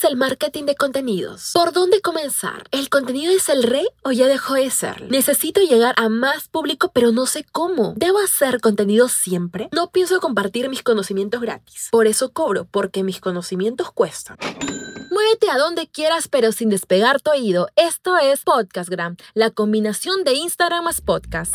es el marketing de contenidos? ¿Por dónde comenzar? ¿El contenido es el rey o ya dejó de ser? Necesito llegar a más público pero no sé cómo. ¿Debo hacer contenido siempre? No pienso compartir mis conocimientos gratis. Por eso cobro, porque mis conocimientos cuestan. Muévete a donde quieras pero sin despegar tu oído. Esto es Podcastgram, la combinación de Instagram más podcast.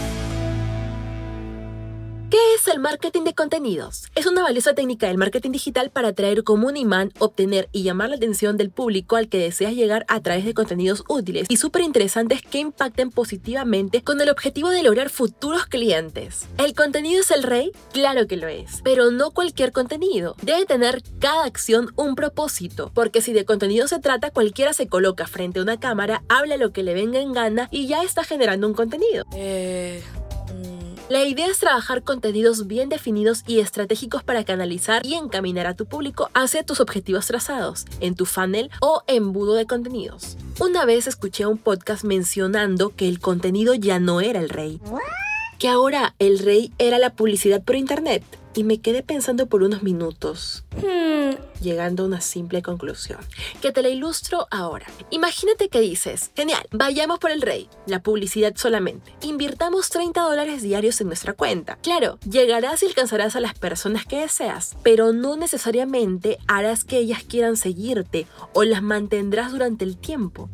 ¿Qué es el marketing de contenidos? Es una valiosa técnica del marketing digital para atraer como un imán, obtener y llamar la atención del público al que deseas llegar a través de contenidos útiles y súper interesantes que impacten positivamente con el objetivo de lograr futuros clientes. ¿El contenido es el rey? Claro que lo es, pero no cualquier contenido. Debe tener cada acción un propósito, porque si de contenido se trata, cualquiera se coloca frente a una cámara, habla lo que le venga en gana y ya está generando un contenido. Eh... La idea es trabajar contenidos bien definidos y estratégicos para canalizar y encaminar a tu público hacia tus objetivos trazados, en tu funnel o embudo de contenidos. Una vez escuché un podcast mencionando que el contenido ya no era el rey, que ahora el rey era la publicidad por internet y me quedé pensando por unos minutos, hmm. llegando a una simple conclusión, que te la ilustro ahora. Imagínate que dices, genial, vayamos por el rey, la publicidad solamente. Invirtamos 30 dólares diarios en nuestra cuenta. Claro, llegarás y alcanzarás a las personas que deseas, pero no necesariamente harás que ellas quieran seguirte o las mantendrás durante el tiempo,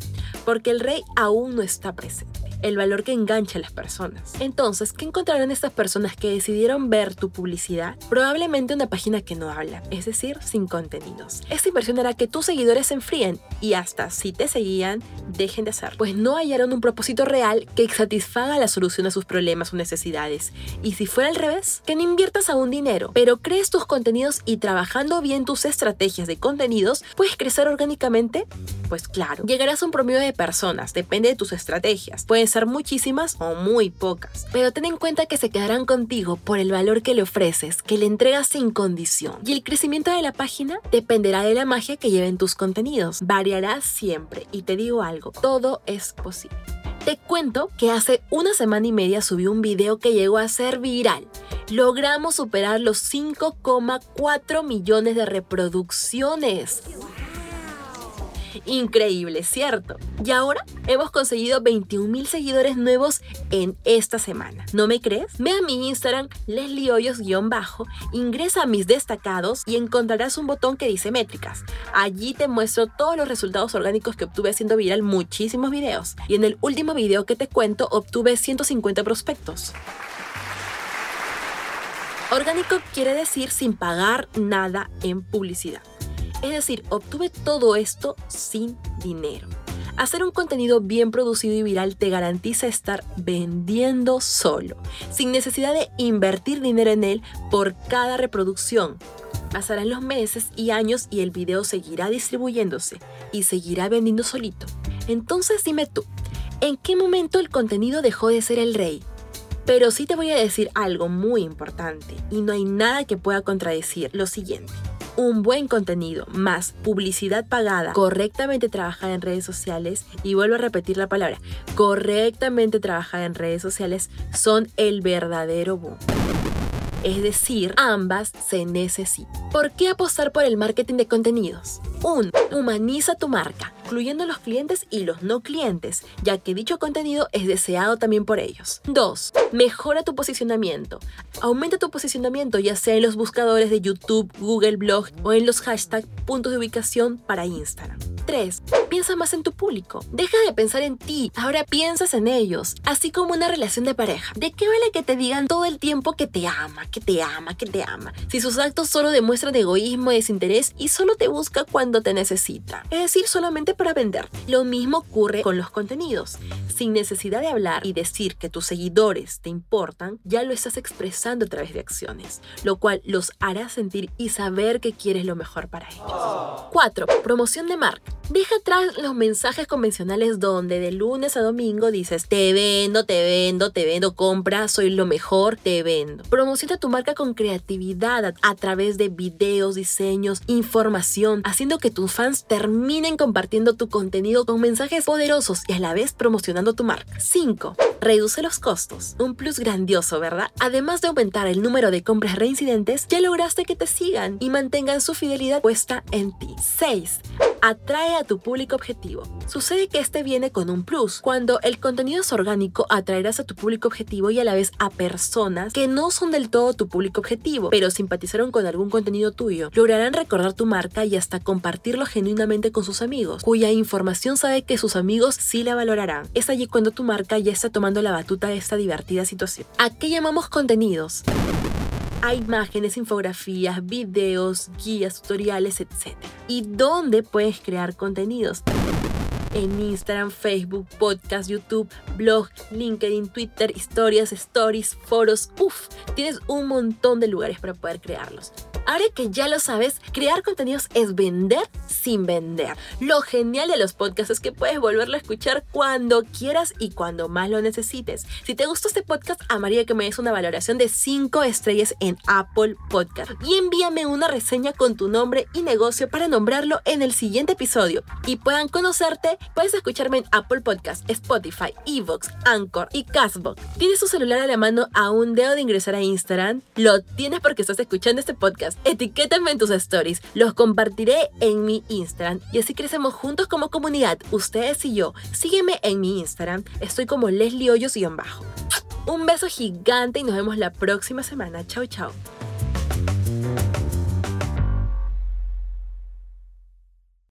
porque el rey aún no está presente el valor que engancha a las personas. Entonces, ¿qué encontrarán estas personas que decidieron ver tu publicidad? Probablemente una página que no habla, es decir, sin contenidos. Esta inversión hará que tus seguidores se enfríen y hasta si te seguían, dejen de hacer, pues no hallaron un propósito real que satisfaga la solución a sus problemas o necesidades. Y si fuera al revés, que no inviertas aún dinero, pero crees tus contenidos y trabajando bien tus estrategias de contenidos, puedes crecer orgánicamente? Pues claro, llegarás a un promedio de personas, depende de tus estrategias. Pueden ser muchísimas o muy pocas. Pero ten en cuenta que se quedarán contigo por el valor que le ofreces, que le entregas sin condición. Y el crecimiento de la página dependerá de la magia que lleven tus contenidos. Variará siempre. Y te digo algo, todo es posible. Te cuento que hace una semana y media subí un video que llegó a ser viral. Logramos superar los 5,4 millones de reproducciones. Increíble, ¿cierto? Y ahora hemos conseguido 21 mil seguidores nuevos en esta semana. ¿No me crees? Ve a mi Instagram, Leslie Hoyos-bajo, ingresa a mis destacados y encontrarás un botón que dice métricas. Allí te muestro todos los resultados orgánicos que obtuve haciendo viral muchísimos videos. Y en el último video que te cuento obtuve 150 prospectos. Orgánico quiere decir sin pagar nada en publicidad. Es decir, obtuve todo esto sin dinero. Hacer un contenido bien producido y viral te garantiza estar vendiendo solo, sin necesidad de invertir dinero en él por cada reproducción. Pasarán los meses y años y el video seguirá distribuyéndose y seguirá vendiendo solito. Entonces dime tú, ¿en qué momento el contenido dejó de ser el rey? Pero sí te voy a decir algo muy importante y no hay nada que pueda contradecir lo siguiente un buen contenido más publicidad pagada, correctamente trabajada en redes sociales, y vuelvo a repetir la palabra, correctamente trabajada en redes sociales, son el verdadero boom. Es decir, ambas se necesitan. ¿Por qué apostar por el marketing de contenidos? 1. Humaniza tu marca, incluyendo los clientes y los no clientes, ya que dicho contenido es deseado también por ellos. 2. Mejora tu posicionamiento. Aumenta tu posicionamiento ya sea en los buscadores de YouTube, Google Blog o en los hashtags puntos de ubicación para Instagram. 3. Piensa más en tu público. Deja de pensar en ti, ahora piensas en ellos. Así como una relación de pareja. ¿De qué vale que te digan todo el tiempo que te ama, que te ama, que te ama? Si sus actos solo demuestran egoísmo, desinterés y solo te busca cuando te necesita. Es decir, solamente para vender. Lo mismo ocurre con los contenidos. Sin necesidad de hablar y decir que tus seguidores te importan, ya lo estás expresando a través de acciones, lo cual los hará sentir y saber que quieres lo mejor para ellos. 4. Promoción de marca. Deja atrás los mensajes convencionales donde de lunes a domingo dices te vendo, te vendo, te vendo, compra, soy lo mejor, te vendo. Promociona tu marca con creatividad a través de videos, diseños, información, haciendo que tus fans terminen compartiendo tu contenido con mensajes poderosos y a la vez promocionando tu marca. 5. Reduce los costos. Un plus grandioso, ¿verdad? Además de aumentar el número de compras reincidentes, ya lograste que te sigan y mantengan su fidelidad puesta en ti. 6 atrae a tu público objetivo. Sucede que este viene con un plus. Cuando el contenido es orgánico, atraerás a tu público objetivo y a la vez a personas que no son del todo tu público objetivo, pero simpatizaron con algún contenido tuyo. Lograrán recordar tu marca y hasta compartirlo genuinamente con sus amigos, cuya información sabe que sus amigos sí la valorarán. Es allí cuando tu marca ya está tomando la batuta de esta divertida situación. ¿A qué llamamos contenidos? Hay imágenes, infografías, videos, guías, tutoriales, etc. ¿Y dónde puedes crear contenidos? en Instagram, Facebook, podcast, YouTube, blog, LinkedIn, Twitter, historias, stories, foros. Uf, tienes un montón de lugares para poder crearlos. Ahora que ya lo sabes, crear contenidos es vender sin vender. Lo genial de los podcasts es que puedes volverlo a escuchar cuando quieras y cuando más lo necesites. Si te gustó este podcast, amaría que me des una valoración de 5 estrellas en Apple Podcast y envíame una reseña con tu nombre y negocio para nombrarlo en el siguiente episodio y puedan conocerte. Puedes escucharme en Apple Podcast, Spotify, Evox, Anchor y Castbox. ¿Tienes tu celular a la mano a un dedo de ingresar a Instagram? Lo tienes porque estás escuchando este etiquétame en tus stories, los compartiré en mi Instagram y así crecemos juntos como comunidad, ustedes y yo. Sígueme en mi Instagram, estoy como Leslie Hoyos-bajo. Un beso gigante y nos vemos la próxima semana. Chao, chao.